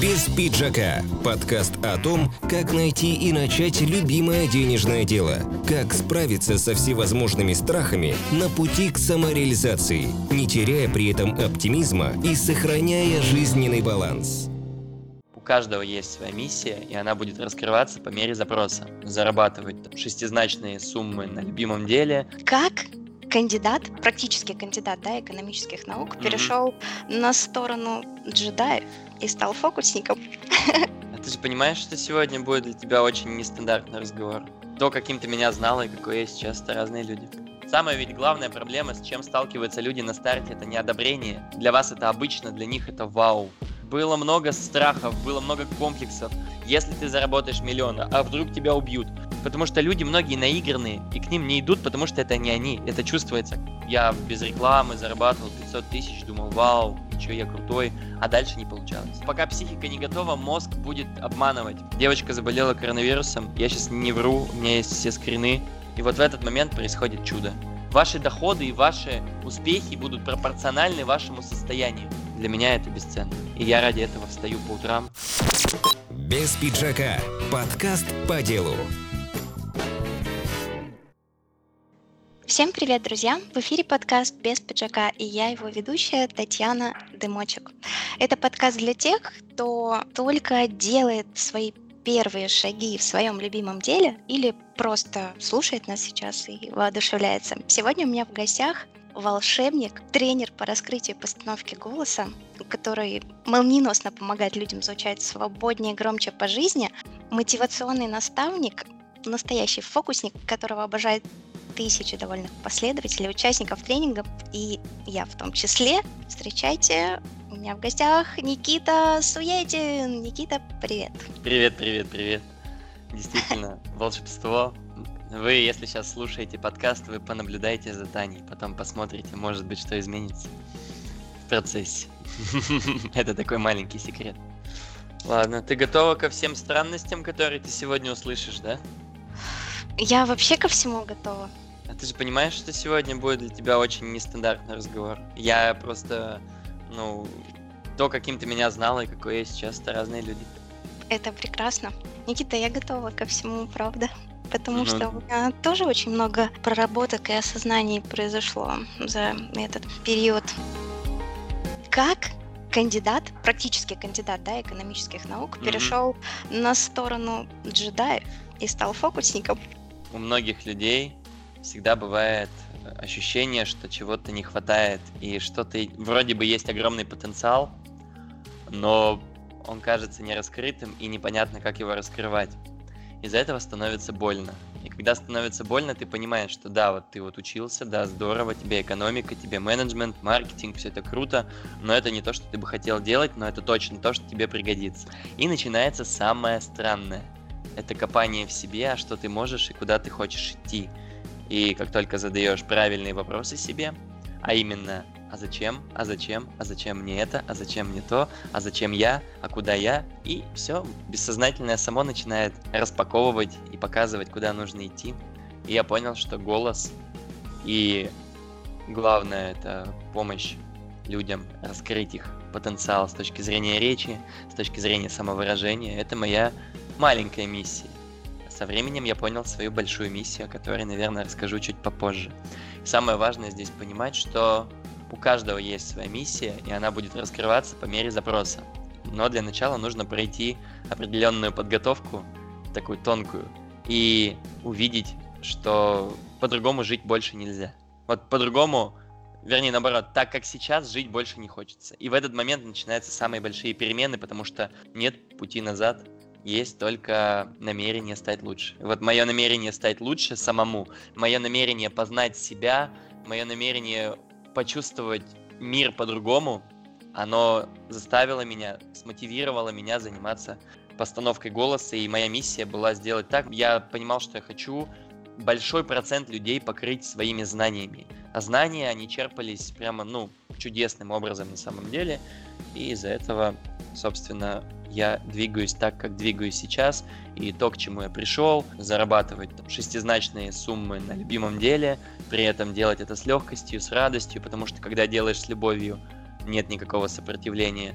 Без пиджака. Подкаст о том, как найти и начать любимое денежное дело. Как справиться со всевозможными страхами на пути к самореализации, не теряя при этом оптимизма и сохраняя жизненный баланс. У каждого есть своя миссия, и она будет раскрываться по мере запроса. Зарабатывать там, шестизначные суммы на любимом деле. Как кандидат, практически кандидат да, экономических наук, Мгм. перешел на сторону джедаев и стал фокусником. А ты же понимаешь, что сегодня будет для тебя очень нестандартный разговор? То, каким ты меня знала и какой я сейчас, это разные люди. Самая ведь главная проблема, с чем сталкиваются люди на старте, это неодобрение. Для вас это обычно, для них это вау. Было много страхов, было много комплексов. Если ты заработаешь миллион, а вдруг тебя убьют? Потому что люди многие наигранные, и к ним не идут, потому что это не они, это чувствуется. Я без рекламы зарабатывал 500 тысяч, думал, вау, ничего, я крутой, а дальше не получалось. Пока психика не готова, мозг будет обманывать. Девочка заболела коронавирусом, я сейчас не вру, у меня есть все скрины, и вот в этот момент происходит чудо. Ваши доходы и ваши успехи будут пропорциональны вашему состоянию. Для меня это бесценно. И я ради этого встаю по утрам. Без пиджака. Подкаст по делу. Всем привет, друзья! В эфире подкаст «Без пиджака» и я его ведущая Татьяна Дымочек. Это подкаст для тех, кто только делает свои первые шаги в своем любимом деле или просто слушает нас сейчас и воодушевляется. Сегодня у меня в гостях волшебник, тренер по раскрытию и постановке голоса, который молниеносно помогает людям звучать свободнее, громче по жизни, мотивационный наставник, настоящий фокусник, которого обожает тысячи довольных последователей, участников тренингов, и я в том числе. Встречайте, у меня в гостях Никита Суетин. Никита, привет. Привет, привет, привет. Действительно, волшебство. Вы, если сейчас слушаете подкаст, вы понаблюдайте за Таней, потом посмотрите, может быть, что изменится в процессе. Это такой маленький секрет. Ладно, ты готова ко всем странностям, которые ты сегодня услышишь, да? Я вообще ко всему готова. А ты же понимаешь, что сегодня будет для тебя очень нестандартный разговор? Я просто, ну, то, каким ты меня знала и какой я сейчас, это разные люди. Это прекрасно. Никита, я готова ко всему, правда. Потому Ну, что у меня тоже очень много проработок и осознаний произошло за этот период. Как кандидат, практически кандидат да, экономических наук, Мгм. перешел на сторону джедаев и стал фокусником. у многих людей всегда бывает ощущение, что чего-то не хватает, и что-то вроде бы есть огромный потенциал, но он кажется нераскрытым, и непонятно, как его раскрывать. Из-за этого становится больно. И когда становится больно, ты понимаешь, что да, вот ты вот учился, да, здорово, тебе экономика, тебе менеджмент, маркетинг, все это круто, но это не то, что ты бы хотел делать, но это точно то, что тебе пригодится. И начинается самое странное. Это копание в себе, а что ты можешь и куда ты хочешь идти. И как только задаешь правильные вопросы себе, а именно, а зачем, а зачем, а зачем мне это, а зачем мне то, а зачем я, а куда я, и все, бессознательное само начинает распаковывать и показывать, куда нужно идти. И я понял, что голос и главное это помощь людям раскрыть их потенциал с точки зрения речи, с точки зрения самовыражения, это моя маленькая миссия. Со временем я понял свою большую миссию, о которой, наверное, расскажу чуть попозже. Самое важное здесь понимать, что у каждого есть своя миссия, и она будет раскрываться по мере запроса. Но для начала нужно пройти определенную подготовку, такую тонкую, и увидеть, что по-другому жить больше нельзя. Вот по-другому, вернее, наоборот, так как сейчас жить больше не хочется. И в этот момент начинаются самые большие перемены, потому что нет пути назад, есть только намерение стать лучше. Вот мое намерение стать лучше самому, мое намерение познать себя, мое намерение почувствовать мир по-другому, оно заставило меня, смотивировало меня заниматься постановкой голоса, и моя миссия была сделать так. Я понимал, что я хочу большой процент людей покрыть своими знаниями. А знания, они черпались прямо, ну, чудесным образом на самом деле. И из-за этого, собственно, я двигаюсь так, как двигаюсь сейчас. И то, к чему я пришел, зарабатывать там, шестизначные суммы на любимом деле, при этом делать это с легкостью, с радостью, потому что когда делаешь с любовью, нет никакого сопротивления.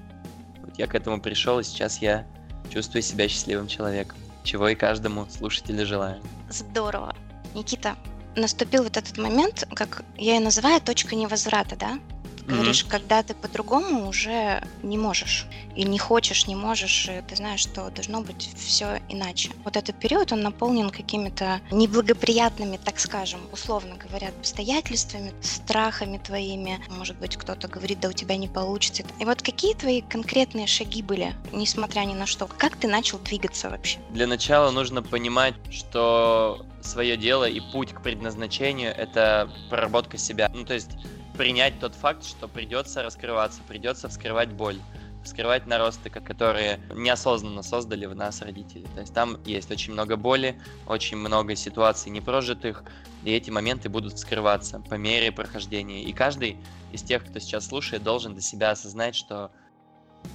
Вот я к этому пришел, и сейчас я чувствую себя счастливым человеком, чего и каждому слушателю желаю. Здорово. Никита, наступил вот этот момент, как я и называю, точка невозврата, да? Говоришь, когда ты по-другому уже не можешь. И не хочешь, не можешь, и ты знаешь, что должно быть все иначе. Вот этот период, он наполнен какими-то неблагоприятными, так скажем, условно говоря, обстоятельствами, страхами твоими. Может быть, кто-то говорит, да у тебя не получится. И вот какие твои конкретные шаги были, несмотря ни на что? Как ты начал двигаться вообще? Для начала нужно понимать, что свое дело и путь к предназначению — это проработка себя. Ну, то есть принять тот факт, что придется раскрываться, придется вскрывать боль вскрывать наросты, которые неосознанно создали в нас родители. То есть там есть очень много боли, очень много ситуаций непрожитых, и эти моменты будут вскрываться по мере прохождения. И каждый из тех, кто сейчас слушает, должен для себя осознать, что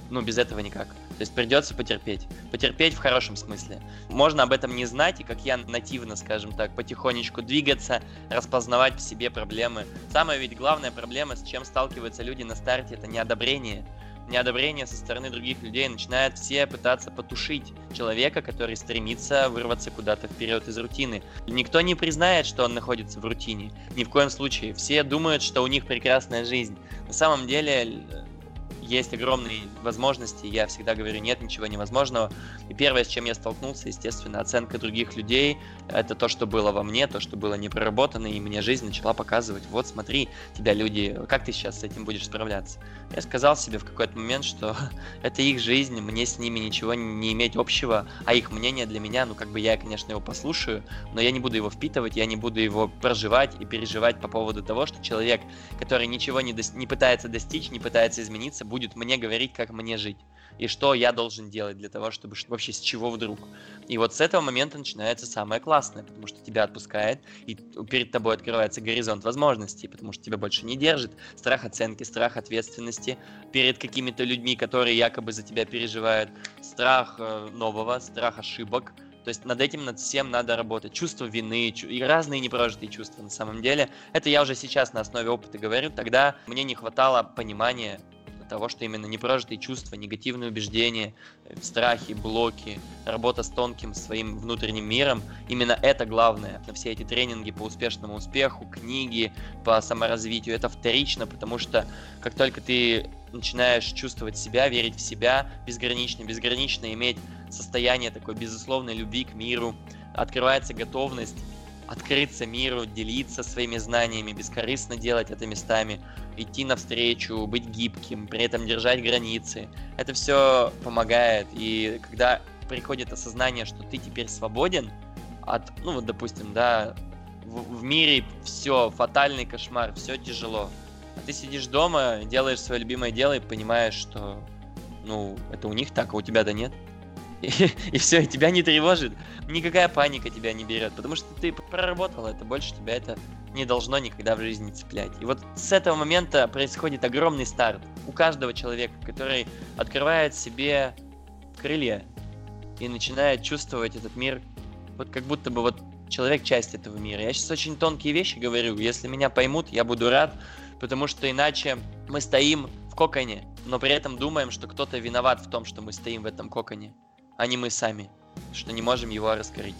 ну, без этого никак. То есть придется потерпеть. Потерпеть в хорошем смысле. Можно об этом не знать, и как я нативно, скажем так, потихонечку двигаться, распознавать в себе проблемы. Самая ведь главная проблема, с чем сталкиваются люди на старте, это неодобрение. Неодобрение со стороны других людей начинают все пытаться потушить человека, который стремится вырваться куда-то вперед из рутины. Никто не признает, что он находится в рутине. Ни в коем случае. Все думают, что у них прекрасная жизнь. На самом деле есть огромные возможности, я всегда говорю, нет ничего невозможного. И первое, с чем я столкнулся, естественно, оценка других людей, это то, что было во мне, то, что было не проработано, и мне жизнь начала показывать, вот смотри, тебя люди, как ты сейчас с этим будешь справляться? Я сказал себе в какой-то момент, что это их жизнь, мне с ними ничего не иметь общего, а их мнение для меня, ну как бы я, конечно, его послушаю, но я не буду его впитывать, я не буду его проживать и переживать по поводу того, что человек, который ничего не, до... не пытается достичь, не пытается измениться, будет мне говорить, как мне жить. И что я должен делать для того, чтобы вообще с чего вдруг. И вот с этого момента начинается самое классное, потому что тебя отпускает, и перед тобой открывается горизонт возможностей, потому что тебя больше не держит страх оценки, страх ответственности перед какими-то людьми, которые якобы за тебя переживают, страх э, нового, страх ошибок, то есть над этим, над всем надо работать. Чувство вины и разные непрожитые чувства на самом деле. Это я уже сейчас на основе опыта говорю. Тогда мне не хватало понимания того, что именно непрожитые чувства, негативные убеждения, э, страхи, блоки, работа с тонким своим внутренним миром, именно это главное. Все эти тренинги по успешному успеху, книги по саморазвитию, это вторично, потому что как только ты начинаешь чувствовать себя, верить в себя безгранично, безгранично иметь состояние такой безусловной любви к миру, открывается готовность открыться миру, делиться своими знаниями, бескорыстно делать это местами, идти навстречу, быть гибким, при этом держать границы. Это все помогает. И когда приходит осознание, что ты теперь свободен от, ну вот, допустим, да, в, в мире все, фатальный кошмар, все тяжело. А ты сидишь дома, делаешь свое любимое дело и понимаешь, что, ну, это у них так, а у тебя-то нет. И, все, и тебя не тревожит. Никакая паника тебя не берет, потому что ты проработал это, больше тебя это не должно никогда в жизни цеплять. И вот с этого момента происходит огромный старт у каждого человека, который открывает себе крылья и начинает чувствовать этот мир, вот как будто бы вот человек часть этого мира. Я сейчас очень тонкие вещи говорю, если меня поймут, я буду рад, потому что иначе мы стоим в коконе, но при этом думаем, что кто-то виноват в том, что мы стоим в этом коконе, а не мы сами, что не можем его раскрыть.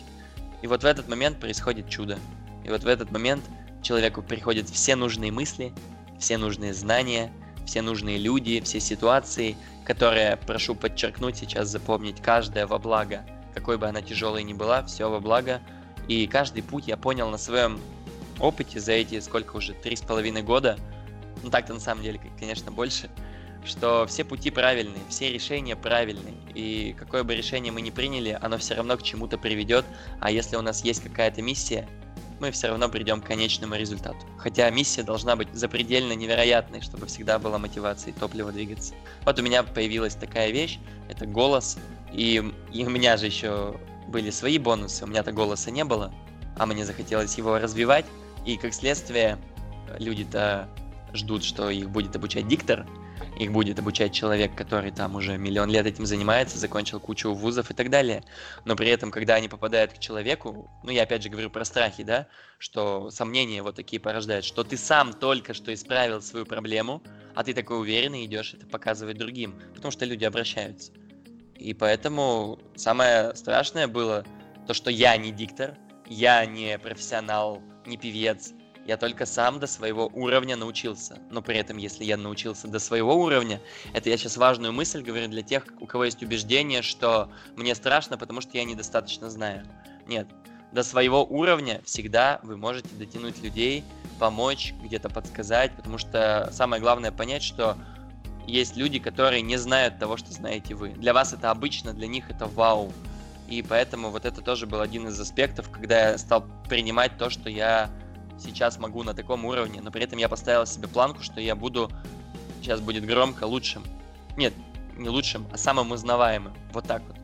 И вот в этот момент происходит чудо. И вот в этот момент человеку приходят все нужные мысли, все нужные знания, все нужные люди, все ситуации, которые, прошу подчеркнуть сейчас, запомнить, каждая во благо, какой бы она тяжелой ни была, все во благо. И каждый путь я понял на своем опыте за эти сколько уже, три с половиной года, ну так-то на самом деле, конечно, больше, что все пути правильные, все решения правильные. И какое бы решение мы ни приняли, оно все равно к чему-то приведет. А если у нас есть какая-то миссия, мы все равно придем к конечному результату. Хотя миссия должна быть запредельно невероятной, чтобы всегда была мотивация и топливо двигаться. Вот у меня появилась такая вещь, это голос, и, и у меня же еще были свои бонусы, у меня-то голоса не было, а мне захотелось его развивать, и как следствие люди-то ждут, что их будет обучать диктор, их будет обучать человек, который там уже миллион лет этим занимается, закончил кучу вузов и так далее. Но при этом, когда они попадают к человеку, ну я опять же говорю про страхи, да, что сомнения вот такие порождают, что ты сам только что исправил свою проблему, а ты такой уверенный идешь это показывать другим, потому что люди обращаются. И поэтому самое страшное было то, что я не диктор, я не профессионал, не певец, я только сам до своего уровня научился. Но при этом, если я научился до своего уровня, это я сейчас важную мысль говорю для тех, у кого есть убеждение, что мне страшно, потому что я недостаточно знаю. Нет, до своего уровня всегда вы можете дотянуть людей, помочь, где-то подсказать, потому что самое главное понять, что есть люди, которые не знают того, что знаете вы. Для вас это обычно, для них это вау. И поэтому вот это тоже был один из аспектов, когда я стал принимать то, что я сейчас могу на таком уровне, но при этом я поставил себе планку, что я буду, сейчас будет громко, лучшим. Нет, не лучшим, а самым узнаваемым. Вот так вот.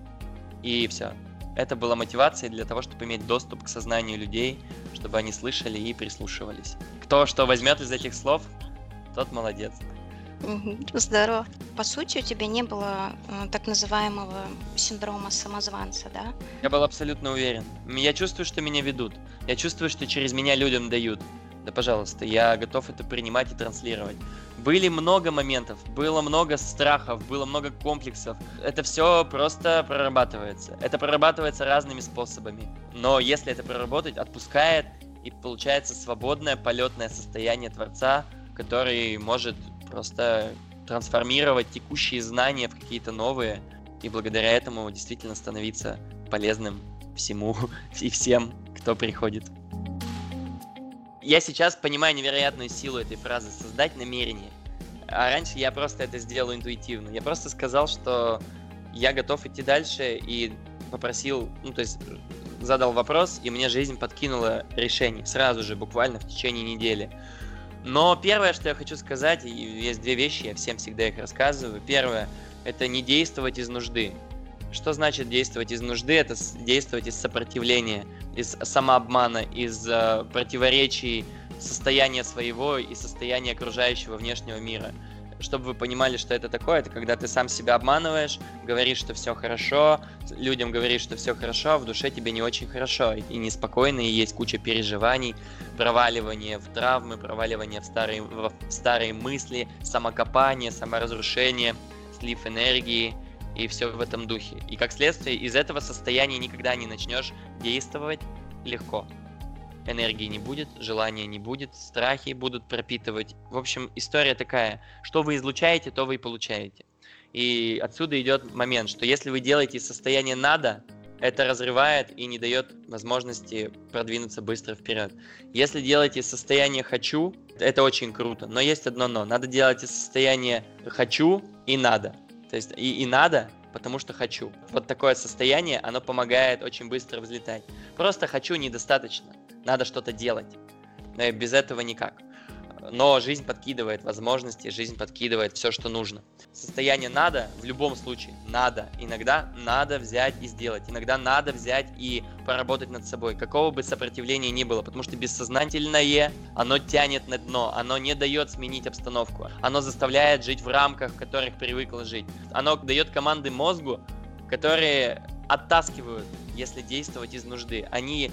И все. Это была мотивация для того, чтобы иметь доступ к сознанию людей, чтобы они слышали и прислушивались. Кто что возьмет из этих слов, тот молодец. Здорово. По сути, у тебя не было э, так называемого синдрома самозванца, да? Я был абсолютно уверен. Я чувствую, что меня ведут. Я чувствую, что через меня людям дают. Да, пожалуйста, я готов это принимать и транслировать. Были много моментов, было много страхов, было много комплексов. Это все просто прорабатывается. Это прорабатывается разными способами. Но если это проработать, отпускает и получается свободное полетное состояние Творца, который может просто трансформировать текущие знания в какие-то новые, и благодаря этому действительно становиться полезным всему и всем, кто приходит. Я сейчас понимаю невероятную силу этой фразы «создать намерение». А раньше я просто это сделал интуитивно. Я просто сказал, что я готов идти дальше и попросил, ну то есть задал вопрос, и мне жизнь подкинула решение сразу же, буквально в течение недели. Но первое, что я хочу сказать, есть две вещи, я всем всегда их рассказываю. Первое, это не действовать из нужды. Что значит действовать из нужды? Это действовать из сопротивления, из самообмана, из э, противоречий состояния своего и состояния окружающего внешнего мира чтобы вы понимали, что это такое, это когда ты сам себя обманываешь, говоришь, что все хорошо, людям говоришь, что все хорошо, а в душе тебе не очень хорошо, и неспокойно, и есть куча переживаний, проваливание в травмы, проваливание в старые, в старые мысли, самокопание, саморазрушение, слив энергии, и все в этом духе. И как следствие, из этого состояния никогда не начнешь действовать легко энергии не будет, желания не будет, страхи будут пропитывать. В общем, история такая, что вы излучаете, то вы и получаете. И отсюда идет момент, что если вы делаете состояние «надо», это разрывает и не дает возможности продвинуться быстро вперед. Если делаете состояние «хочу», это очень круто, но есть одно «но». Надо делать из состояния «хочу» и «надо». То есть и, и «надо», потому что хочу. Вот такое состояние, оно помогает очень быстро взлетать. Просто хочу недостаточно надо что-то делать. Без этого никак. Но жизнь подкидывает возможности, жизнь подкидывает все, что нужно. Состояние надо, в любом случае, надо. Иногда надо взять и сделать. Иногда надо взять и поработать над собой. Какого бы сопротивления ни было. Потому что бессознательное, оно тянет на дно. Оно не дает сменить обстановку. Оно заставляет жить в рамках, в которых привыкло жить. Оно дает команды мозгу, которые оттаскивают, если действовать из нужды. Они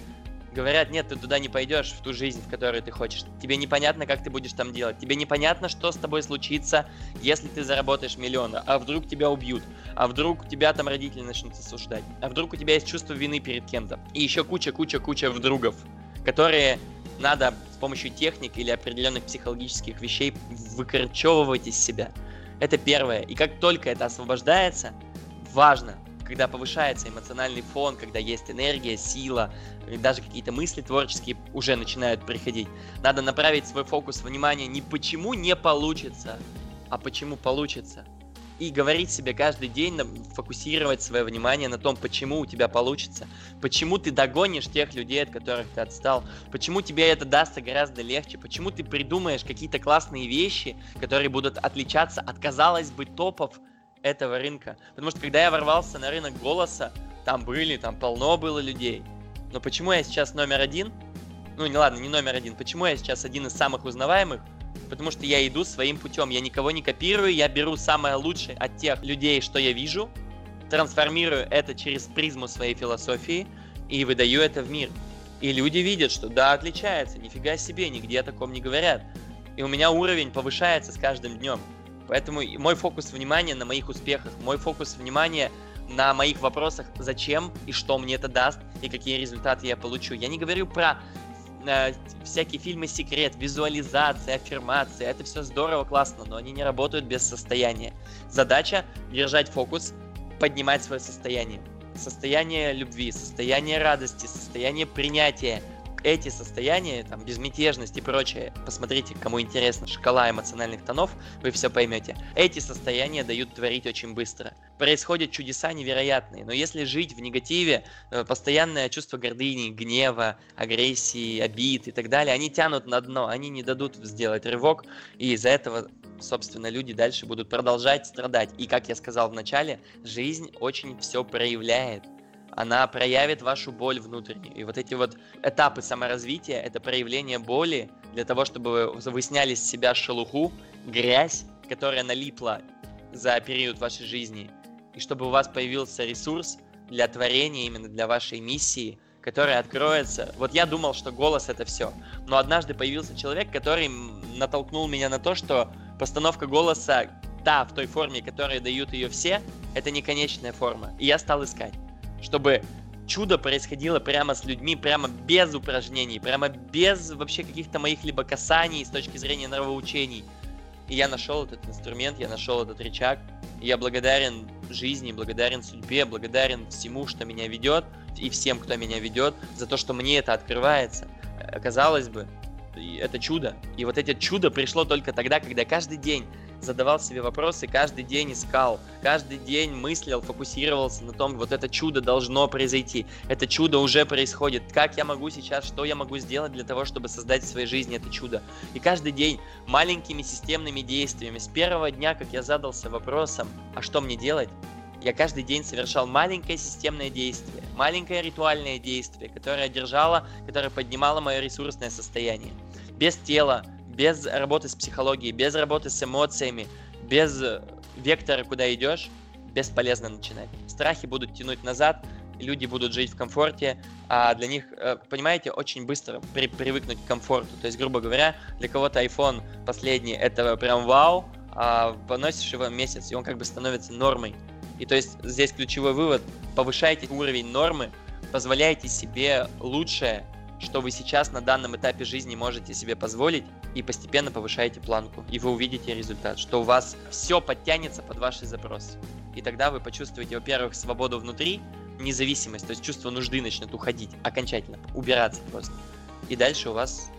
говорят, нет, ты туда не пойдешь, в ту жизнь, в которую ты хочешь. Тебе непонятно, как ты будешь там делать. Тебе непонятно, что с тобой случится, если ты заработаешь миллион. А вдруг тебя убьют? А вдруг тебя там родители начнут осуждать? А вдруг у тебя есть чувство вины перед кем-то? И еще куча-куча-куча вдругов, которые надо с помощью техник или определенных психологических вещей выкорчевывать из себя. Это первое. И как только это освобождается, важно когда повышается эмоциональный фон, когда есть энергия, сила, даже какие-то мысли творческие уже начинают приходить. Надо направить свой фокус внимания не почему не получится, а почему получится. И говорить себе каждый день, фокусировать свое внимание на том, почему у тебя получится, почему ты догонишь тех людей, от которых ты отстал, почему тебе это дастся гораздо легче, почему ты придумаешь какие-то классные вещи, которые будут отличаться от, казалось бы, топов, этого рынка. Потому что когда я ворвался на рынок голоса, там были, там полно было людей. Но почему я сейчас номер один? Ну, не ладно, не номер один. Почему я сейчас один из самых узнаваемых? потому что я иду своим путем, я никого не копирую, я беру самое лучшее от тех людей, что я вижу, трансформирую это через призму своей философии и выдаю это в мир. И люди видят, что да, отличается, нифига себе, нигде о таком не говорят. И у меня уровень повышается с каждым днем. Поэтому мой фокус внимания на моих успехах, мой фокус внимания на моих вопросах, зачем и что мне это даст, и какие результаты я получу. Я не говорю про э, всякие фильмы секрет, визуализация, аффирмация. Это все здорово, классно, но они не работают без состояния. Задача держать фокус, поднимать свое состояние. Состояние любви, состояние радости, состояние принятия, эти состояния, там, безмятежность и прочее, посмотрите, кому интересно, шкала эмоциональных тонов, вы все поймете. Эти состояния дают творить очень быстро. Происходят чудеса невероятные, но если жить в негативе, э, постоянное чувство гордыни, гнева, агрессии, обид и так далее, они тянут на дно, они не дадут сделать рывок, и из-за этого собственно, люди дальше будут продолжать страдать. И, как я сказал в начале, жизнь очень все проявляет она проявит вашу боль внутреннюю. И вот эти вот этапы саморазвития, это проявление боли для того, чтобы вы сняли с себя шелуху, грязь, которая налипла за период вашей жизни, и чтобы у вас появился ресурс для творения, именно для вашей миссии, которая откроется. Вот я думал, что голос это все, но однажды появился человек, который натолкнул меня на то, что постановка голоса, та, в той форме, которой дают ее все, это не конечная форма. И я стал искать чтобы чудо происходило прямо с людьми, прямо без упражнений, прямо без вообще каких-то моих либо касаний с точки зрения нравоучений. И я нашел этот инструмент, я нашел этот рычаг. И я благодарен жизни, благодарен судьбе, благодарен всему, что меня ведет, и всем, кто меня ведет, за то, что мне это открывается. Казалось бы, это чудо. И вот это чудо пришло только тогда, когда каждый день задавал себе вопросы, каждый день искал, каждый день мыслил, фокусировался на том, вот это чудо должно произойти, это чудо уже происходит, как я могу сейчас, что я могу сделать для того, чтобы создать в своей жизни это чудо. И каждый день маленькими системными действиями, с первого дня, как я задался вопросом, а что мне делать, я каждый день совершал маленькое системное действие, маленькое ритуальное действие, которое держало, которое поднимало мое ресурсное состояние. Без тела, без работы с психологией, без работы с эмоциями, без вектора, куда идешь, бесполезно начинать. Страхи будут тянуть назад, люди будут жить в комфорте, а для них, э, понимаете, очень быстро при, привыкнуть к комфорту. То есть, грубо говоря, для кого-то iPhone последний это прям вау, а поносишь его месяц, и он как бы становится нормой. И то есть здесь ключевой вывод, повышайте уровень нормы, позволяйте себе лучшее, что вы сейчас на данном этапе жизни можете себе позволить, и постепенно повышаете планку, и вы увидите результат, что у вас все подтянется под ваши запросы. И тогда вы почувствуете, во-первых, свободу внутри, независимость, то есть чувство нужды начнет уходить окончательно, убираться просто. И дальше у вас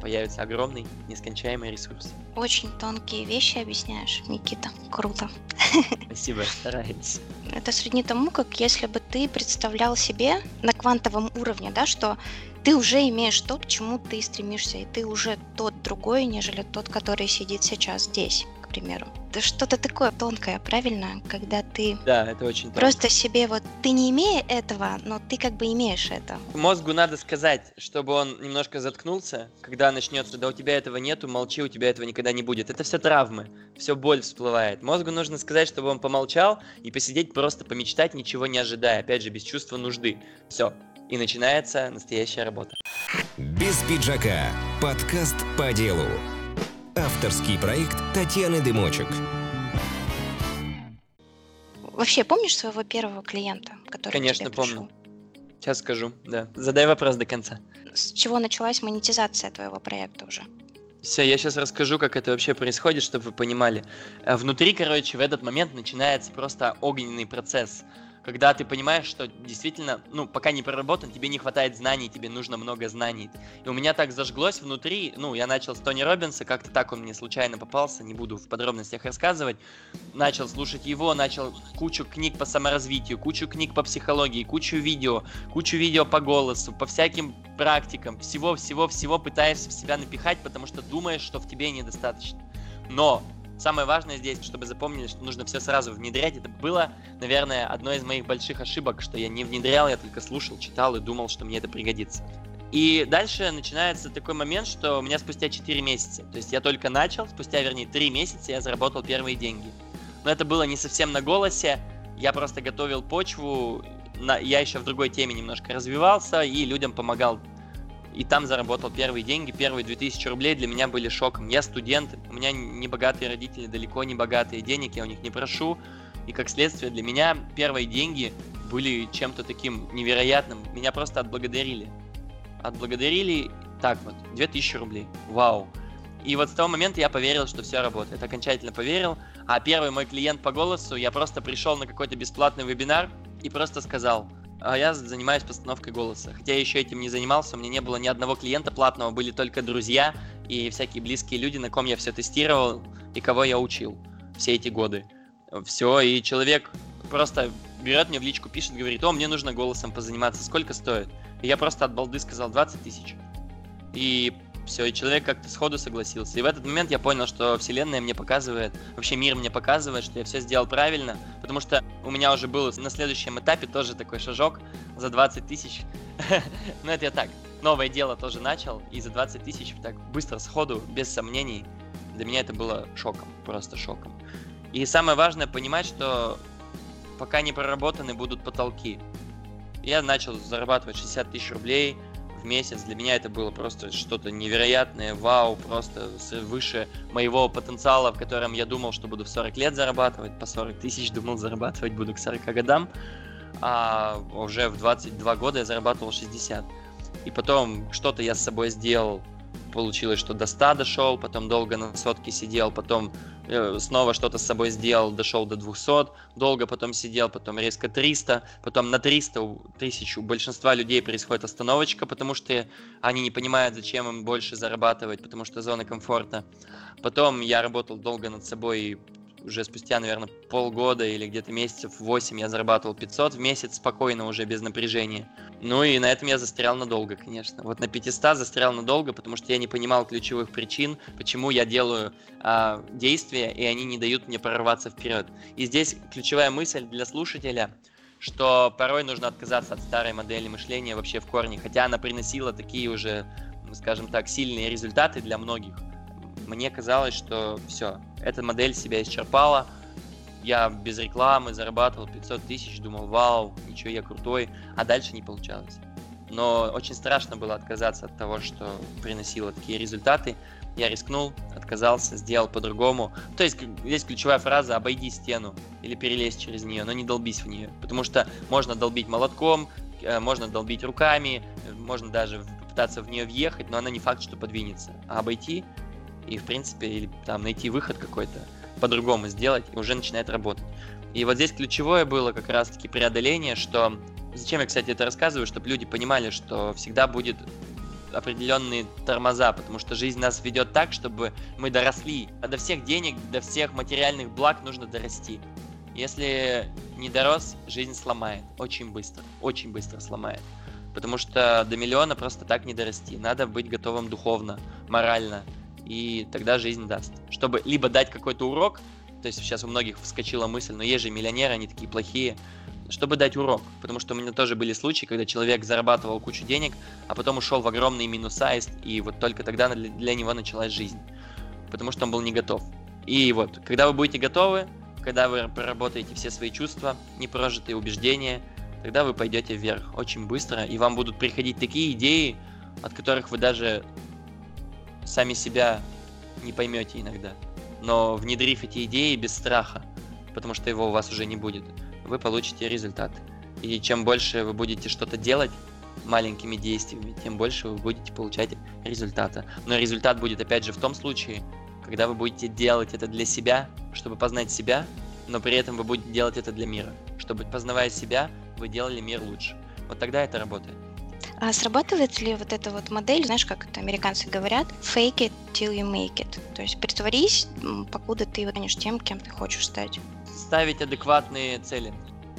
появится огромный, нескончаемый ресурс. Очень тонкие вещи объясняешь, Никита. Круто. Спасибо, стараюсь. Это сродни тому, как если бы ты представлял себе на квантовом уровне, да, что ты уже имеешь то, к чему ты стремишься, и ты уже тот другой, нежели тот, который сидит сейчас здесь, к примеру. Это что-то такое тонкое, правильно? Когда ты да, это очень просто себе вот, ты не имея этого, но ты как бы имеешь это. Мозгу надо сказать, чтобы он немножко заткнулся, когда начнется, да у тебя этого нету, молчи, у тебя этого никогда не будет. Это все травмы, все боль всплывает. Мозгу нужно сказать, чтобы он помолчал и посидеть, просто помечтать, ничего не ожидая, опять же, без чувства нужды. Все, и начинается настоящая работа. Без пиджака. Подкаст по делу. Авторский проект Татьяны Дымочек. Вообще, помнишь своего первого клиента, который Конечно, тебе помню. Сейчас скажу, да. Задай вопрос до конца. С чего началась монетизация твоего проекта уже? Все, я сейчас расскажу, как это вообще происходит, чтобы вы понимали. Э, внутри, короче, в этот момент начинается просто огненный процесс когда ты понимаешь, что действительно, ну, пока не проработан, тебе не хватает знаний, тебе нужно много знаний. И у меня так зажглось внутри, ну, я начал с Тони Робинса, как-то так он мне случайно попался, не буду в подробностях рассказывать. Начал слушать его, начал кучу книг по саморазвитию, кучу книг по психологии, кучу видео, кучу видео по голосу, по всяким практикам, всего-всего-всего пытаешься в себя напихать, потому что думаешь, что в тебе недостаточно. Но Самое важное здесь, чтобы запомнили, что нужно все сразу внедрять. Это было, наверное, одной из моих больших ошибок, что я не внедрял, я только слушал, читал и думал, что мне это пригодится. И дальше начинается такой момент, что у меня спустя 4 месяца, то есть я только начал, спустя, вернее, 3 месяца я заработал первые деньги. Но это было не совсем на голосе, я просто готовил почву, я еще в другой теме немножко развивался и людям помогал. И там заработал первые деньги, первые 2000 рублей для меня были шоком. Я студент, у меня не богатые родители, далеко не богатые денег, я у них не прошу. И как следствие для меня первые деньги были чем-то таким невероятным. Меня просто отблагодарили отблагодарили так вот, 2000 рублей. Вау. И вот с того момента я поверил, что все работает. Окончательно поверил. А первый мой клиент по голосу, я просто пришел на какой-то бесплатный вебинар и просто сказал, я занимаюсь постановкой голоса. Хотя я еще этим не занимался, у меня не было ни одного клиента платного, были только друзья и всякие близкие люди, на ком я все тестировал и кого я учил все эти годы. Все, и человек просто берет мне в личку, пишет, говорит, о, мне нужно голосом позаниматься, сколько стоит? И я просто от балды сказал 20 тысяч. И все, и человек как-то сходу согласился. И в этот момент я понял, что вселенная мне показывает, вообще мир мне показывает, что я все сделал правильно, потому что у меня уже был на следующем этапе тоже такой шажок за 20 тысяч. Но это я так, новое дело тоже начал, и за 20 тысяч так быстро, сходу, без сомнений, для меня это было шоком, просто шоком. И самое важное понимать, что пока не проработаны будут потолки. Я начал зарабатывать 60 тысяч рублей месяц. Для меня это было просто что-то невероятное, вау, просто выше моего потенциала, в котором я думал, что буду в 40 лет зарабатывать, по 40 тысяч думал зарабатывать буду к 40 годам, а уже в 22 года я зарабатывал 60. И потом что-то я с собой сделал, получилось, что до 100 дошел, потом долго на сотке сидел, потом снова что-то с собой сделал, дошел до 200, долго потом сидел, потом резко 300, потом на 300 тысяч у большинства людей происходит остановочка, потому что они не понимают, зачем им больше зарабатывать, потому что зона комфорта. Потом я работал долго над собой уже спустя, наверное, полгода или где-то месяцев 8 я зарабатывал 500 в месяц спокойно, уже без напряжения. Ну и на этом я застрял надолго, конечно. Вот на 500 застрял надолго, потому что я не понимал ключевых причин, почему я делаю а, действия, и они не дают мне прорваться вперед. И здесь ключевая мысль для слушателя – что порой нужно отказаться от старой модели мышления вообще в корне, хотя она приносила такие уже, скажем так, сильные результаты для многих мне казалось, что все, эта модель себя исчерпала, я без рекламы зарабатывал 500 тысяч, думал, вау, ничего, я крутой, а дальше не получалось. Но очень страшно было отказаться от того, что приносило такие результаты. Я рискнул, отказался, сделал по-другому. То есть здесь ключевая фраза «обойди стену» или «перелезь через нее», но не долбись в нее. Потому что можно долбить молотком, э, можно долбить руками, можно даже пытаться в нее въехать, но она не факт, что подвинется. А обойти и, в принципе, или там найти выход какой-то, по-другому сделать, и уже начинает работать. И вот здесь ключевое было как раз-таки преодоление, что... Зачем я, кстати, это рассказываю? Чтобы люди понимали, что всегда будет определенные тормоза, потому что жизнь нас ведет так, чтобы мы доросли. А до всех денег, до всех материальных благ нужно дорасти. Если не дорос, жизнь сломает. Очень быстро. Очень быстро сломает. Потому что до миллиона просто так не дорасти. Надо быть готовым духовно, морально, и тогда жизнь даст. Чтобы либо дать какой-то урок, то есть сейчас у многих вскочила мысль, но есть же миллионеры, они такие плохие, чтобы дать урок. Потому что у меня тоже были случаи, когда человек зарабатывал кучу денег, а потом ушел в огромные минуса, и вот только тогда для него началась жизнь. Потому что он был не готов. И вот, когда вы будете готовы, когда вы проработаете все свои чувства, непрожитые убеждения, тогда вы пойдете вверх очень быстро, и вам будут приходить такие идеи, от которых вы даже сами себя не поймете иногда. Но внедрив эти идеи без страха, потому что его у вас уже не будет, вы получите результат. И чем больше вы будете что-то делать маленькими действиями, тем больше вы будете получать результата. Но результат будет опять же в том случае, когда вы будете делать это для себя, чтобы познать себя, но при этом вы будете делать это для мира. Чтобы познавая себя, вы делали мир лучше. Вот тогда это работает. А срабатывает ли вот эта вот модель, знаешь, как это американцы говорят, fake it till you make it? То есть притворись, покуда ты станешь тем, кем ты хочешь стать. Ставить адекватные цели.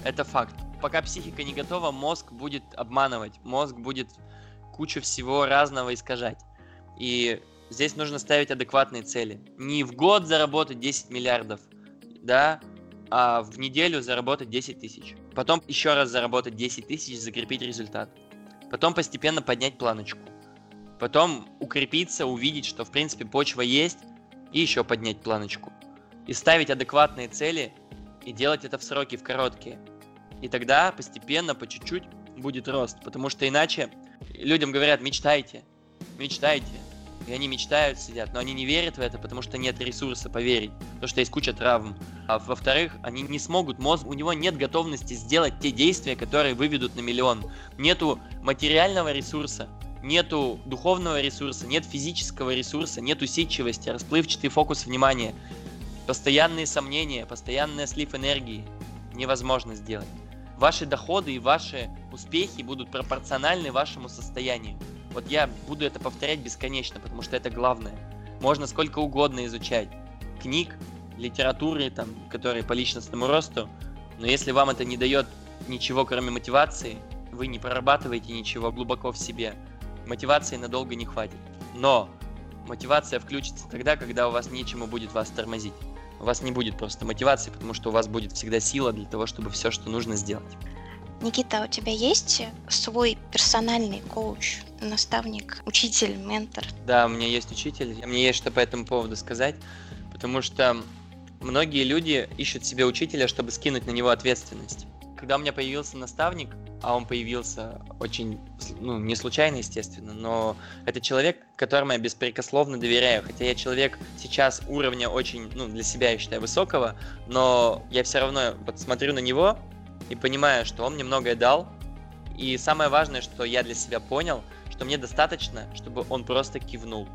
Это факт. Пока психика не готова, мозг будет обманывать. Мозг будет кучу всего разного искажать. И здесь нужно ставить адекватные цели. Не в год заработать 10 миллиардов, да, а в неделю заработать 10 тысяч. Потом еще раз заработать 10 тысяч, закрепить результат. Потом постепенно поднять планочку, потом укрепиться, увидеть, что в принципе почва есть, и еще поднять планочку. И ставить адекватные цели, и делать это в сроки, в короткие. И тогда постепенно, по чуть-чуть будет рост, потому что иначе людям говорят, мечтайте, мечтайте, и они мечтают, сидят, но они не верят в это, потому что нет ресурса поверить, потому что есть куча травм. А во-вторых, они не смогут, мозг, у него нет готовности сделать те действия, которые выведут на миллион. Нету материального ресурса, нету духовного ресурса, нет физического ресурса, нет усидчивости, расплывчатый фокус внимания, постоянные сомнения, постоянный слив энергии невозможно сделать. Ваши доходы и ваши успехи будут пропорциональны вашему состоянию. Вот я буду это повторять бесконечно, потому что это главное. Можно сколько угодно изучать книг, литературы, там, которые по личностному росту, но если вам это не дает ничего, кроме мотивации, вы не прорабатываете ничего глубоко в себе, мотивации надолго не хватит. Но мотивация включится тогда, когда у вас нечему будет вас тормозить. У вас не будет просто мотивации, потому что у вас будет всегда сила для того, чтобы все, что нужно сделать. Никита, у тебя есть свой персональный коуч, наставник, учитель, ментор? Да, у меня есть учитель. Мне есть что по этому поводу сказать, потому что многие люди ищут себе учителя, чтобы скинуть на него ответственность. Когда у меня появился наставник, а он появился очень, ну, не случайно, естественно, но это человек, которому я беспрекословно доверяю. Хотя я человек сейчас уровня очень, ну, для себя, я считаю, высокого, но я все равно вот смотрю на него и понимаю, что он мне многое дал. И самое важное, что я для себя понял, что мне достаточно, чтобы он просто кивнул.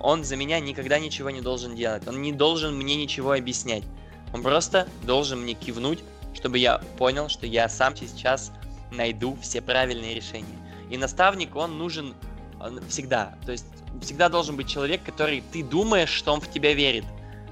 Он за меня никогда ничего не должен делать. Он не должен мне ничего объяснять. Он просто должен мне кивнуть, чтобы я понял, что я сам сейчас найду все правильные решения. И наставник, он нужен всегда. То есть всегда должен быть человек, который ты думаешь, что он в тебя верит.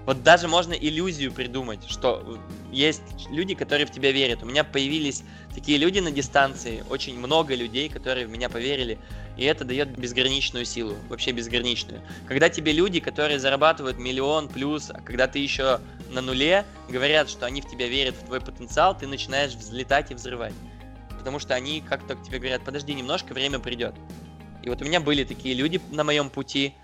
Вот даже можно иллюзию придумать, что есть люди, которые в тебя верят. У меня появились такие люди на дистанции, очень много людей, которые в меня поверили, и это дает безграничную силу, вообще безграничную. Когда тебе люди, которые зарабатывают миллион плюс, а когда ты еще на нуле, говорят, что они в тебя верят, в твой потенциал, ты начинаешь взлетать и взрывать. Потому что они как-то к тебе говорят, подожди немножко, время придет. И вот у меня были такие люди на моем пути,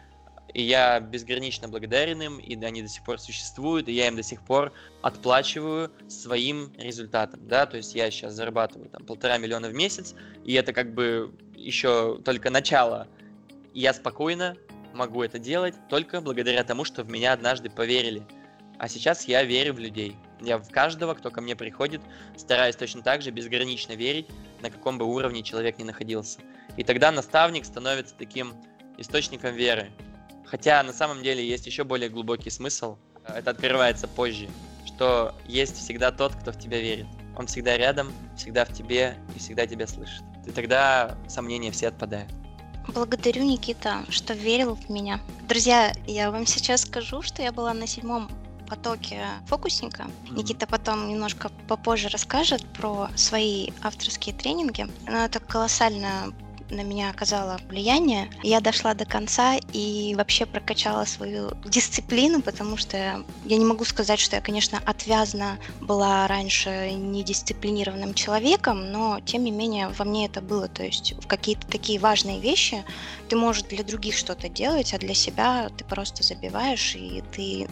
и я безгранично благодарен им, и они до сих пор существуют, и я им до сих пор отплачиваю своим результатом, да, то есть я сейчас зарабатываю там полтора миллиона в месяц, и это как бы еще только начало. Я спокойно могу это делать только благодаря тому, что в меня однажды поверили. А сейчас я верю в людей. Я в каждого, кто ко мне приходит, стараюсь точно так же безгранично верить, на каком бы уровне человек ни находился. И тогда наставник становится таким источником веры. Хотя на самом деле есть еще более глубокий смысл. Это открывается позже, что есть всегда тот, кто в тебя верит. Он всегда рядом, всегда в тебе и всегда тебя слышит. И тогда сомнения все отпадают. Благодарю, Никита, что верил в меня. Друзья, я вам сейчас скажу, что я была на седьмом потоке фокусника. Mm-hmm. Никита потом немножко попозже расскажет про свои авторские тренинги. Но это колоссально на меня оказало влияние. Я дошла до конца и вообще прокачала свою дисциплину, потому что я не могу сказать, что я, конечно, отвязно была раньше недисциплинированным человеком, но тем не менее во мне это было. То есть в какие-то такие важные вещи ты можешь для других что-то делать, а для себя ты просто забиваешь и ты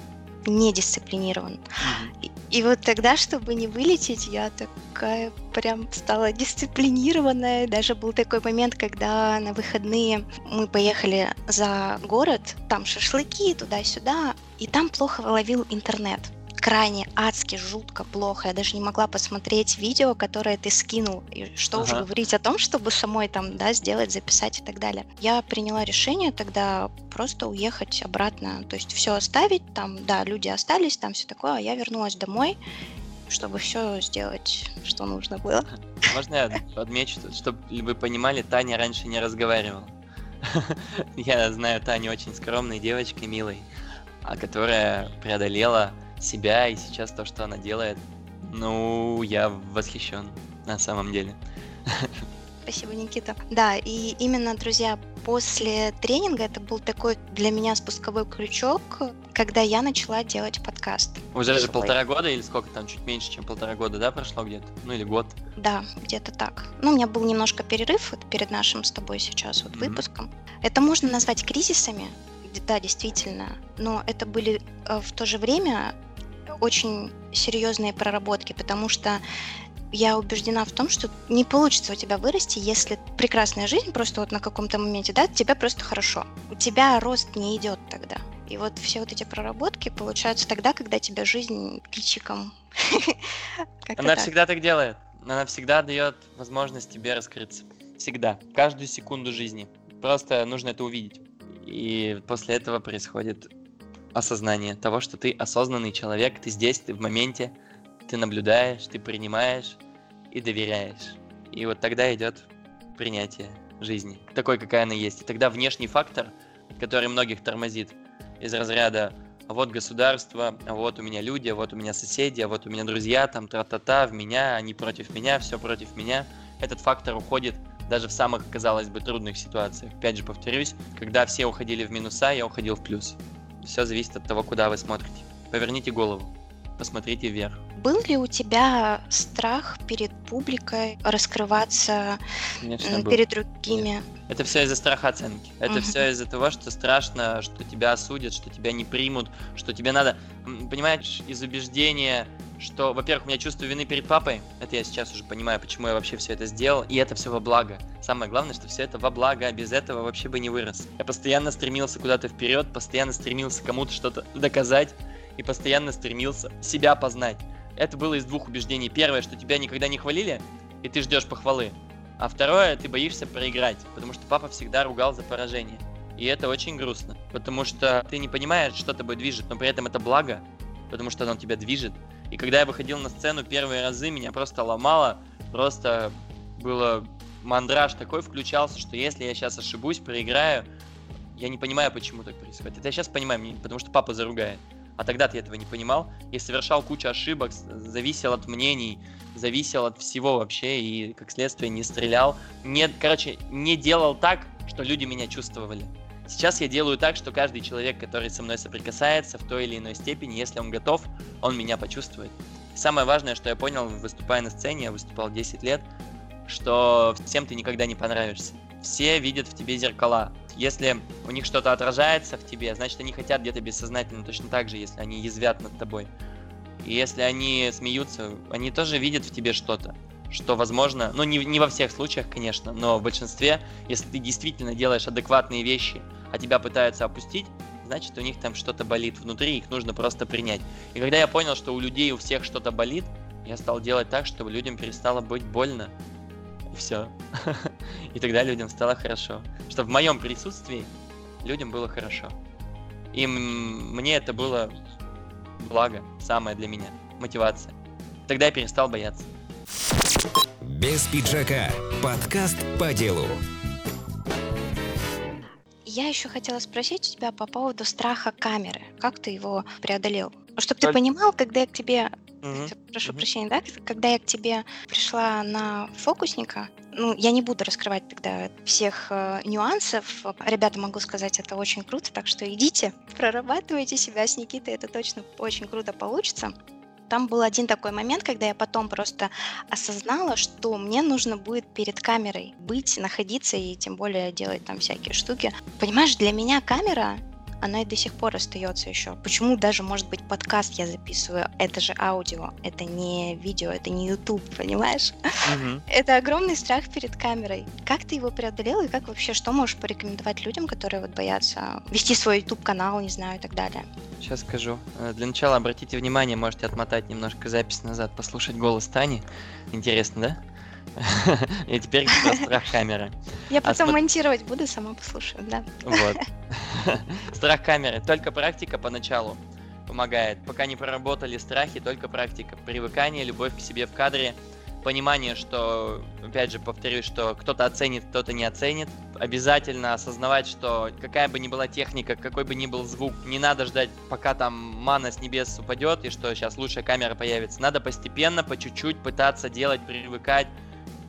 не дисциплинирован. Mm-hmm. И, и вот тогда, чтобы не вылететь, я такая прям стала дисциплинированная. Даже был такой момент, когда на выходные мы поехали за город, там шашлыки туда-сюда, и там плохо ловил интернет крайне адски, жутко плохо. Я даже не могла посмотреть видео, которое ты скинул. И что ага. уже говорить о том, чтобы самой там, да, сделать, записать и так далее. Я приняла решение тогда просто уехать обратно. То есть все оставить, там, да, люди остались, там все такое, а я вернулась домой чтобы все сделать, что нужно было. Можно я отмечу, чтобы вы понимали, Таня раньше не разговаривала. Я знаю Таню очень скромной девочкой, милой, а которая преодолела себя и сейчас то, что она делает, ну, я восхищен на самом деле. Спасибо, Никита. Да, и именно, друзья, после тренинга это был такой для меня спусковой крючок, когда я начала делать подкаст. Уже же Свой. полтора года или сколько там, чуть меньше, чем полтора года, да, прошло где-то? Ну или год. Да, где-то так. Ну, у меня был немножко перерыв вот перед нашим с тобой сейчас вот Мгм. выпуском. Это можно назвать кризисами, да, действительно, но это были э, в то же время очень серьезные проработки, потому что я убеждена в том, что не получится у тебя вырасти, если прекрасная жизнь просто вот на каком-то моменте, да, тебе просто хорошо. У тебя рост не идет тогда. И вот все вот эти проработки получаются тогда, когда тебя жизнь. Как-то Она всегда так делает. Она всегда дает возможность тебе раскрыться. Всегда. Каждую секунду жизни. Просто нужно это увидеть. И после этого происходит осознание того, что ты осознанный человек, ты здесь, ты в моменте, ты наблюдаешь, ты принимаешь и доверяешь. И вот тогда идет принятие жизни, такой, какая она есть. И тогда внешний фактор, который многих тормозит из разряда а вот государство, а вот у меня люди, а вот у меня соседи, а вот у меня друзья, там тра-та-та, в меня, они против меня, все против меня. Этот фактор уходит даже в самых, казалось бы, трудных ситуациях. Опять же, повторюсь, когда все уходили в минуса, я уходил в плюс. Все зависит от того, куда вы смотрите. Поверните голову, посмотрите вверх. Был ли у тебя страх перед публикой раскрываться Конечно, м, был. перед другими? Это все из-за страха оценки. Это Мгм. все из-за того, что страшно, что тебя осудят, что тебя не примут, что тебе надо, понимаешь, из убеждения, что, во-первых, у меня чувство вины перед папой. Это я сейчас уже понимаю, почему я вообще все это сделал. И это все во благо. Самое главное, что все это во благо. Без этого вообще бы не вырос. Я постоянно стремился куда-то вперед, постоянно стремился кому-то что-то доказать и постоянно стремился себя познать. Это было из двух убеждений. Первое, что тебя никогда не хвалили, и ты ждешь похвалы. А второе, ты боишься проиграть, потому что папа всегда ругал за поражение. И это очень грустно, потому что ты не понимаешь, что тобой движет, но при этом это благо, потому что оно тебя движет. И когда я выходил на сцену первые разы, меня просто ломало, просто было мандраж такой включался, что если я сейчас ошибусь, проиграю, я не понимаю, почему так происходит. Это я сейчас понимаю, потому что папа заругает. А тогда ты этого не понимал и совершал кучу ошибок, зависел от мнений, зависел от всего вообще и, как следствие, не стрелял. Не, короче, не делал так, что люди меня чувствовали. Сейчас я делаю так, что каждый человек, который со мной соприкасается в той или иной степени, если он готов, он меня почувствует. Самое важное, что я понял, выступая на сцене, я выступал 10 лет, что всем ты никогда не понравишься. Все видят в тебе зеркала. Если у них что-то отражается в тебе, значит они хотят где-то бессознательно точно так же, если они язвят над тобой. И если они смеются, они тоже видят в тебе что-то, что возможно, ну не, не во всех случаях, конечно, но в большинстве, если ты действительно делаешь адекватные вещи, а тебя пытаются опустить, значит у них там что-то болит внутри, их нужно просто принять. И когда я понял, что у людей у всех что-то болит, я стал делать так, чтобы людям перестало быть больно. Все. И тогда людям стало хорошо. Что в моем присутствии людям было хорошо. И мне это было благо, самое для меня, мотивация. Тогда я перестал бояться. Без пиджака. Подкаст по делу. Я еще хотела спросить у тебя по поводу страха камеры. Как ты его преодолел? Чтобы ты понимал, когда я к тебе, Мгм. прошу мгм. прощения, да, когда я к тебе пришла на фокусника, ну, я не буду раскрывать тогда всех э, нюансов. Ребята, могу сказать, это очень круто, так что идите, прорабатывайте себя с Никитой, это точно очень круто получится. Там был один такой момент, когда я потом просто осознала, что мне нужно будет перед камерой быть, находиться и тем более делать там всякие штуки. Понимаешь, для меня камера, она и до сих пор остается еще. Почему даже, может быть, подкаст я записываю? Это же аудио, это не видео, это не YouTube, понимаешь? Мгм. Это огромный страх перед камерой. Как ты его преодолел и как вообще, что можешь порекомендовать людям, которые вот боятся вести свой YouTube-канал, не знаю, и так далее? Сейчас скажу. Э, Для начала обратите внимание, можете отмотать немножко запись назад, послушать голос Тани. Интересно, да? И теперь про страх камеры. Я А потом смо- монтировать буду, сама послушаю, да. Вот. Страх камеры. Только практика поначалу помогает. Пока не проработали страхи, только практика. Привыкание, любовь к себе в кадре, понимание, что, опять же, повторюсь, что кто-то оценит, кто-то не оценит. Обязательно осознавать, что какая бы ни была техника, какой бы ни был звук, не надо ждать, пока там мана с небес упадет и что сейчас лучшая камера появится. Надо постепенно, по чуть-чуть пытаться делать, привыкать,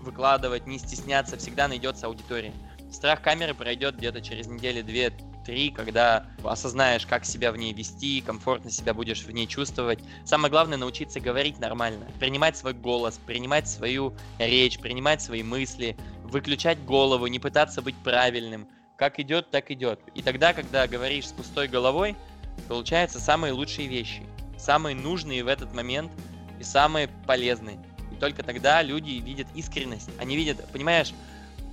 выкладывать, не стесняться, всегда найдется аудитория. Страх камеры пройдет где-то через недели 2-3, три, когда осознаешь, как себя в ней вести, комфортно себя будешь в ней чувствовать. Самое главное научиться говорить нормально, принимать свой голос, принимать свою речь, принимать свои мысли, выключать голову, не пытаться быть правильным. Как идет, так идет. И тогда, когда говоришь с пустой головой, получаются самые лучшие вещи, самые нужные в этот момент и самые полезные. Только тогда люди видят искренность. Они видят, понимаешь,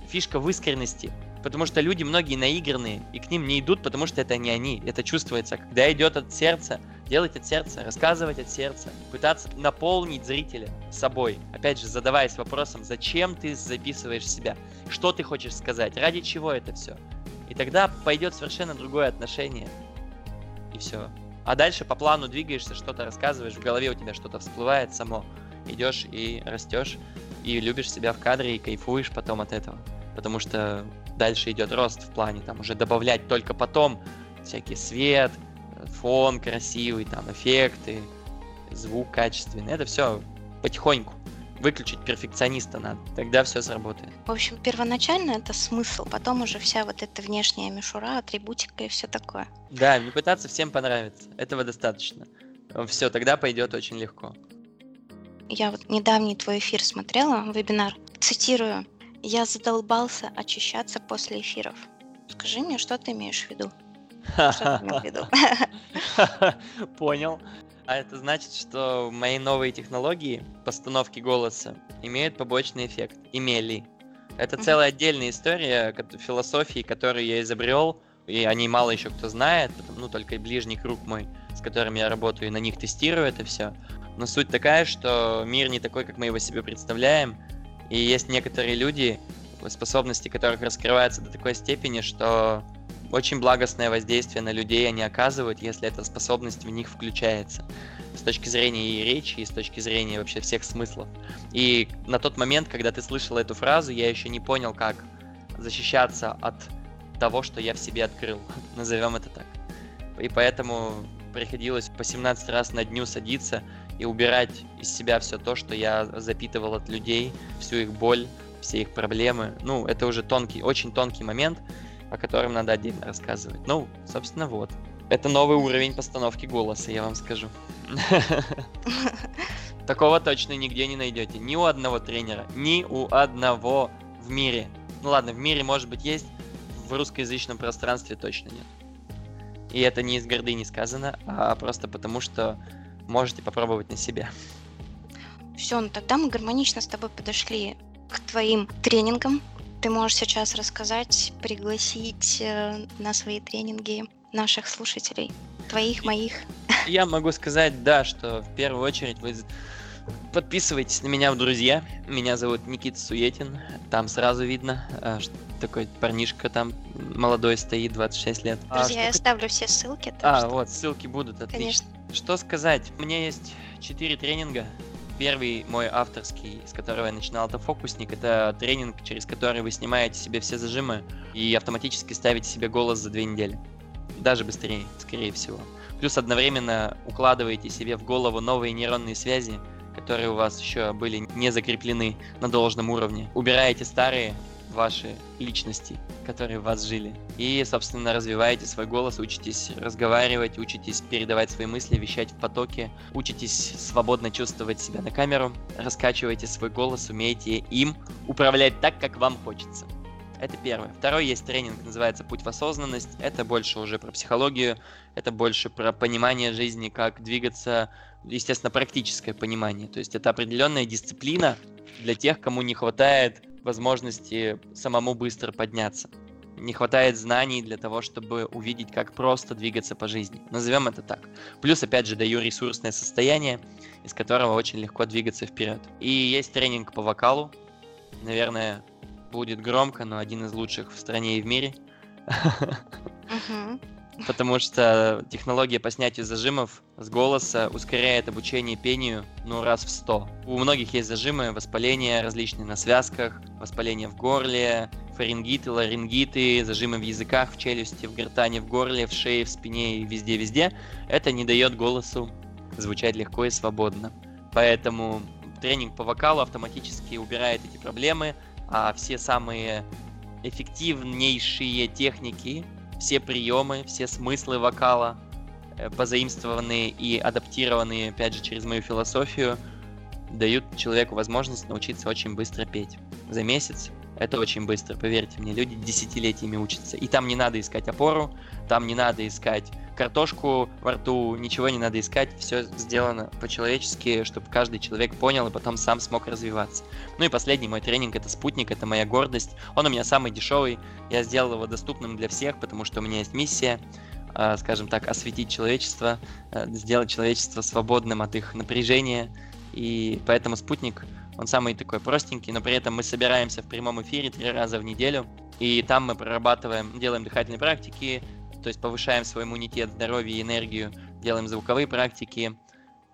фишка в искренности. Потому что люди многие наигранные, и к ним не идут, потому что это не они, это чувствуется. Когда идет от сердца, делать от сердца, рассказывать от сердца, пытаться наполнить зрителя собой. Опять же, задаваясь вопросом, зачем ты записываешь себя, что ты хочешь сказать, ради чего это все. И тогда пойдет совершенно другое отношение. И все. А дальше по плану двигаешься, что-то рассказываешь, в голове у тебя что-то всплывает само. Идешь и растешь, и любишь себя в кадре, и кайфуешь потом от этого потому что дальше идет рост в плане там уже добавлять только потом всякий свет, фон красивый, там эффекты, звук качественный. Это все потихоньку. Выключить перфекциониста надо, тогда все сработает. В общем, первоначально это смысл, потом уже вся вот эта внешняя мишура, атрибутика и все такое. Да, не пытаться всем понравиться. Этого достаточно. Все, тогда пойдет очень легко. Я вот недавний твой эфир смотрела, вебинар. Цитирую. Я задолбался очищаться после эфиров. Скажи мне, что ты имеешь в виду? Что ты имеешь в виду? Понял. А это значит, что мои новые технологии постановки голоса имеют побочный эффект. Имели. Это целая отдельная история философии, которую я изобрел, и о ней мало еще кто знает, ну, только ближний круг мой, с которым я работаю, и на них тестирую это все. Но суть такая, что мир не такой, как мы его себе представляем, и есть некоторые люди, способности которых раскрываются до такой степени, что очень благостное воздействие на людей они оказывают, если эта способность в них включается. С точки зрения и речи, и с точки зрения вообще всех смыслов. И на тот момент, когда ты слышал эту фразу, я еще не понял, как защищаться от того, что я в себе открыл. Назовем это так. И поэтому приходилось по 17 раз на дню садиться и убирать из себя все то, что я запитывал от людей, всю их боль, все их проблемы. Ну, это уже тонкий, очень тонкий момент, о котором надо отдельно рассказывать. Ну, собственно, вот. Это новый уровень постановки голоса, я вам скажу. Такого точно нигде не найдете. Ни у одного тренера, ни у одного в мире. Ну ладно, в мире, может быть, есть, в русскоязычном пространстве точно нет. И это не из гордыни сказано, а просто потому, что можете попробовать на себе. Все, ну тогда мы гармонично с тобой подошли к твоим тренингам. Ты можешь сейчас рассказать, пригласить э, на свои тренинги наших слушателей, твоих, моих. Я могу сказать, да, что в первую очередь вы подписывайтесь на меня в друзья. Меня зовут Никита Суетин. Там сразу видно, э, что такой парнишка там молодой стоит, 26 лет. Друзья, а, я оставлю все ссылки. А, что... вот, ссылки будут, отлично. Конечно. Что сказать? У меня есть 4 тренинга. Первый мой авторский, с которого я начинал, это фокусник. Это тренинг, через который вы снимаете себе все зажимы и автоматически ставите себе голос за две недели. Даже быстрее, скорее всего. Плюс одновременно укладываете себе в голову новые нейронные связи, которые у вас еще были не закреплены на должном уровне. Убираете старые, ваши личности, которые в вас жили. И, собственно, развиваете свой голос, учитесь разговаривать, учитесь передавать свои мысли, вещать в потоке, учитесь свободно чувствовать себя на камеру, раскачиваете свой голос, умеете им управлять так, как вам хочется. Это первое. Второй есть тренинг, называется «Путь в осознанность». Это больше уже про психологию, это больше про понимание жизни, как двигаться, естественно, практическое понимание. То есть это определенная дисциплина для тех, кому не хватает возможности самому быстро подняться. Не хватает знаний для того, чтобы увидеть, как просто двигаться по жизни. Назовем это так. Плюс, опять же, даю ресурсное состояние, из которого очень легко двигаться вперед. И есть тренинг по вокалу. Наверное, будет громко, но один из лучших в стране и в мире. Uh-huh потому что технология по снятию зажимов с голоса ускоряет обучение пению ну раз в 100. У многих есть зажимы, воспаления различные на связках, воспаление в горле, фарингиты, ларингиты, зажимы в языках, в челюсти, в гортане, в горле, в шее, в спине и везде-везде. Это не дает голосу звучать легко и свободно. Поэтому тренинг по вокалу автоматически убирает эти проблемы, а все самые эффективнейшие техники все приемы, все смыслы вокала, э, позаимствованные и адаптированные, опять же, через мою философию, дают человеку возможность научиться очень быстро петь. За месяц это очень быстро, поверьте мне, люди десятилетиями учатся. И там не надо искать опору, там не надо искать картошку во рту, ничего не надо искать, все сделано по-человечески, чтобы каждый человек понял и потом сам смог развиваться. Ну и последний мой тренинг это спутник, это моя гордость. Он у меня самый дешевый, я сделал его доступным для всех, потому что у меня есть миссия, а, скажем так, осветить человечество, э, сделать человечество свободным от их напряжения. И поэтому спутник он самый такой простенький, но при этом мы собираемся в прямом эфире три раза в неделю. И там мы прорабатываем, делаем дыхательные практики, то есть повышаем свой иммунитет, здоровье и энергию, делаем звуковые практики.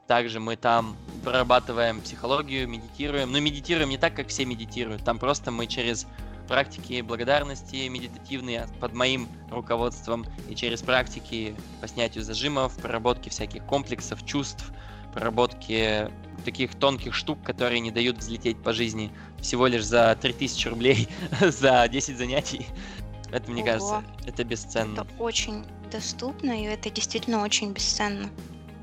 Также мы там прорабатываем психологию, медитируем. Но медитируем не так, как все медитируют. Там просто мы через практики благодарности медитативные под моим руководством и через практики по снятию зажимов, проработки всяких комплексов, чувств, проработки таких тонких штук, которые не дают взлететь по жизни всего лишь за 3000 рублей за 10 занятий. Это, мне Ого. кажется, это бесценно. Это очень доступно, и это действительно очень бесценно.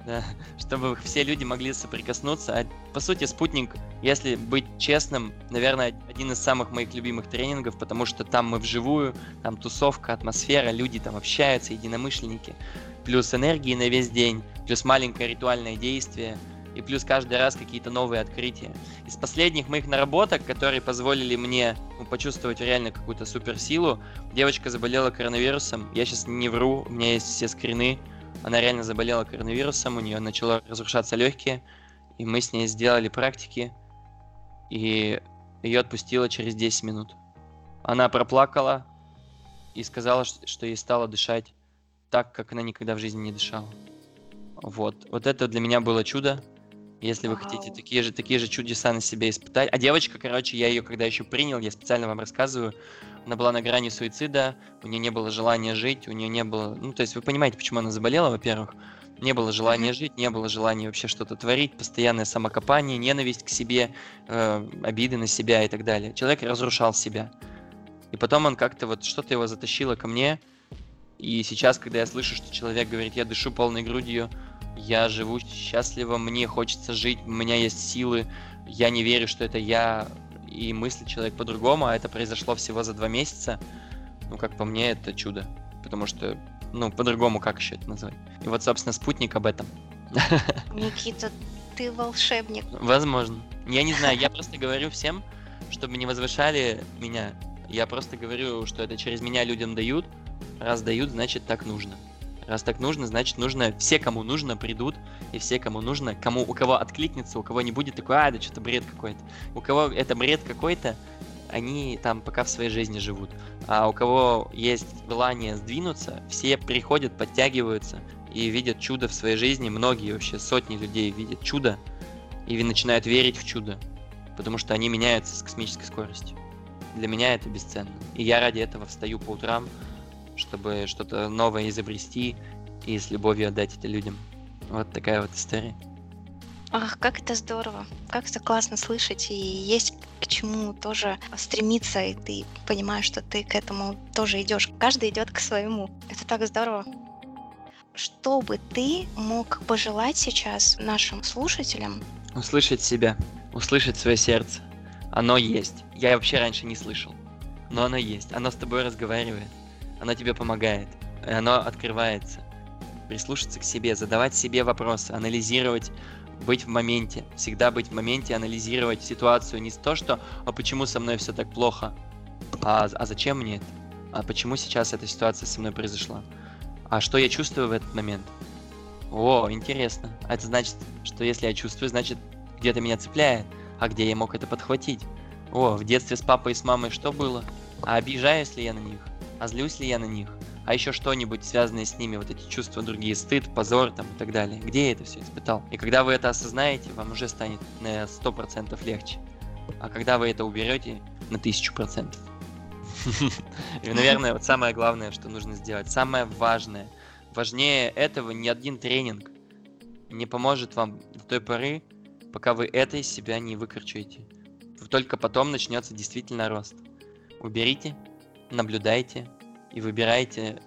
Да, чтобы все люди могли соприкоснуться. А, по сути, спутник, если быть честным, наверное, один из самых моих любимых тренингов, потому что там мы вживую, там тусовка, атмосфера, люди там общаются, единомышленники, плюс энергии на весь день, плюс маленькое ритуальное действие – и плюс каждый раз какие-то новые открытия. Из последних моих наработок, которые позволили мне ну, почувствовать реально какую-то суперсилу, девочка заболела коронавирусом. Я сейчас не вру, у меня есть все скрины. Она реально заболела коронавирусом, у нее начало разрушаться легкие, и мы с ней сделали практики, и ее отпустило через 10 минут. Она проплакала и сказала, что ей стало дышать так, как она никогда в жизни не дышала. Вот. Вот это для меня было чудо. Если вы хотите такие же, такие же чудеса на себе испытать. А девочка, короче, я ее когда еще принял, я специально вам рассказываю, она была на грани суицида, у нее не было желания жить, у нее не было... Ну, то есть вы понимаете, почему она заболела, во-первых. Не было желания жить, не было желания вообще что-то творить, постоянное самокопание, ненависть к себе, э, обиды на себя и так далее. Человек разрушал себя. И потом он как-то вот что-то его затащило ко мне. И сейчас, когда я слышу, что человек говорит, я дышу полной грудью, я живу счастливо, мне хочется жить, у меня есть силы, я не верю, что это я и мыслит человек по-другому, а это произошло всего за два месяца, ну, как по мне, это чудо. Потому что, ну, по-другому как еще это назвать? И вот, собственно, спутник об этом. Никита, ты волшебник. Возможно. Я не знаю, я просто говорю всем, чтобы не возвышали меня. Я просто говорю, что это через меня людям дают. Раз дают, значит так нужно. Раз так нужно, значит нужно, все, кому нужно, придут, и все, кому нужно, кому, у кого откликнется, у кого не будет такой, а, да что-то бред какой-то. У кого это бред какой-то, они там пока в своей жизни живут. А у кого есть желание сдвинуться, все приходят, подтягиваются и видят чудо в своей жизни. Многие вообще, сотни людей видят чудо и начинают верить в чудо, потому что они меняются с космической скоростью. Для меня это бесценно. И я ради этого встаю по утрам, чтобы что-то новое изобрести и с любовью отдать это людям. Вот такая вот история. Ах, как это здорово, как это классно слышать, и есть к чему тоже стремиться, и ты понимаешь, что ты к этому тоже идешь. Каждый идет к своему. Это так здорово. Что бы ты мог пожелать сейчас нашим слушателям? Услышать себя, услышать свое сердце. Оно есть. Я вообще раньше не слышал. Но оно есть. Оно с тобой разговаривает оно тебе помогает, оно открывается. Прислушаться к себе, задавать себе вопросы, анализировать, быть в моменте, всегда быть в моменте, анализировать ситуацию не то, что «а почему со мной все так плохо?», а, а зачем мне это? А почему сейчас эта ситуация со мной произошла? А что я чувствую в этот момент? О, интересно. А это значит, что если я чувствую, значит, где-то меня цепляет. А где я мог это подхватить? О, в детстве с папой и с мамой что было? А обижаюсь ли я на них? А злюсь ли я на них, а еще что-нибудь связанное с ними, вот эти чувства другие, стыд, позор там и так далее. Где я это все испытал? И когда вы это осознаете, вам уже станет на 100% легче. А когда вы это уберете, на 1000%. И, наверное, вот самое главное, что нужно сделать, самое важное, важнее этого ни один тренинг не поможет вам до той поры, пока вы это из себя не выкручиваете. Только потом начнется действительно рост. Уберите наблюдайте и выбирайте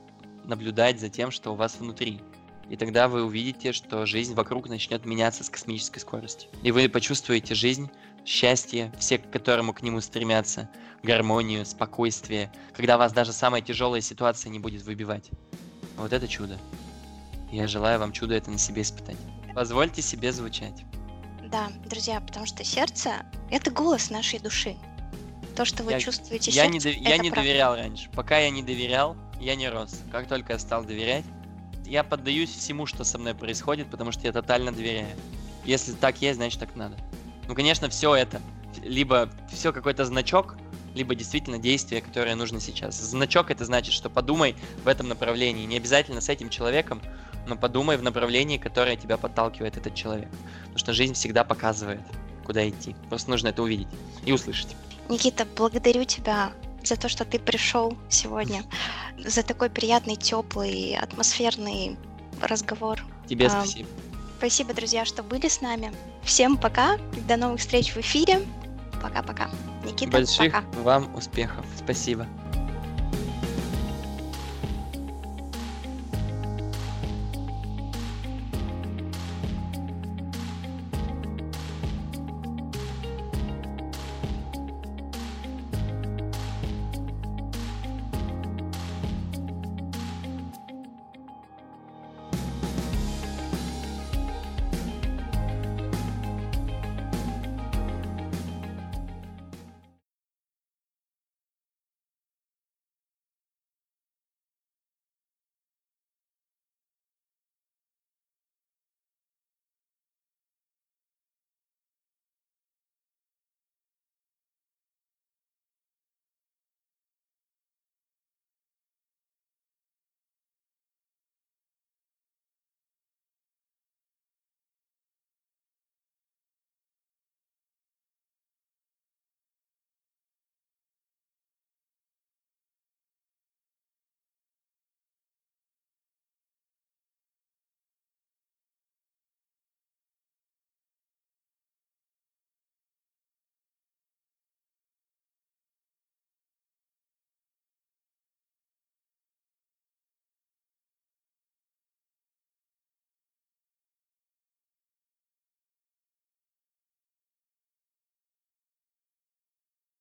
наблюдать за тем, что у вас внутри. И тогда вы увидите, что жизнь вокруг начнет меняться с космической скоростью. И вы почувствуете жизнь, счастье, все к которому к нему стремятся, гармонию, спокойствие, когда вас даже самая тяжелая ситуация не будет выбивать. Вот это чудо. Я желаю вам чудо это на себе испытать. Позвольте себе звучать. Да, друзья, потому что сердце — это голос нашей души. То, что вы Я- чувствуете Я сердцем, не, я не правда. доверял раньше. Пока я не доверял, я не рос. Как только я стал доверять, я поддаюсь всему, что со мной происходит, потому что я тотально доверяю. Если так есть, значит так надо. Ну, конечно, все это. Либо все какой-то значок, либо действительно действие, которое нужно сейчас. Значок это значит, что подумай в этом направлении. Не обязательно с этим человеком, но подумай в направлении, которое тебя подталкивает этот человек. Потому что жизнь всегда показывает, куда идти. Просто нужно это увидеть и услышать. Никита, благодарю тебя за то, что ты пришел сегодня, за такой приятный, теплый, атмосферный разговор. Тебе А, спасибо. Спасибо, друзья, что были с нами. Всем пока, до новых встреч в эфире. Пока-пока. Никита, Больших пока. вам успехов. Спасибо.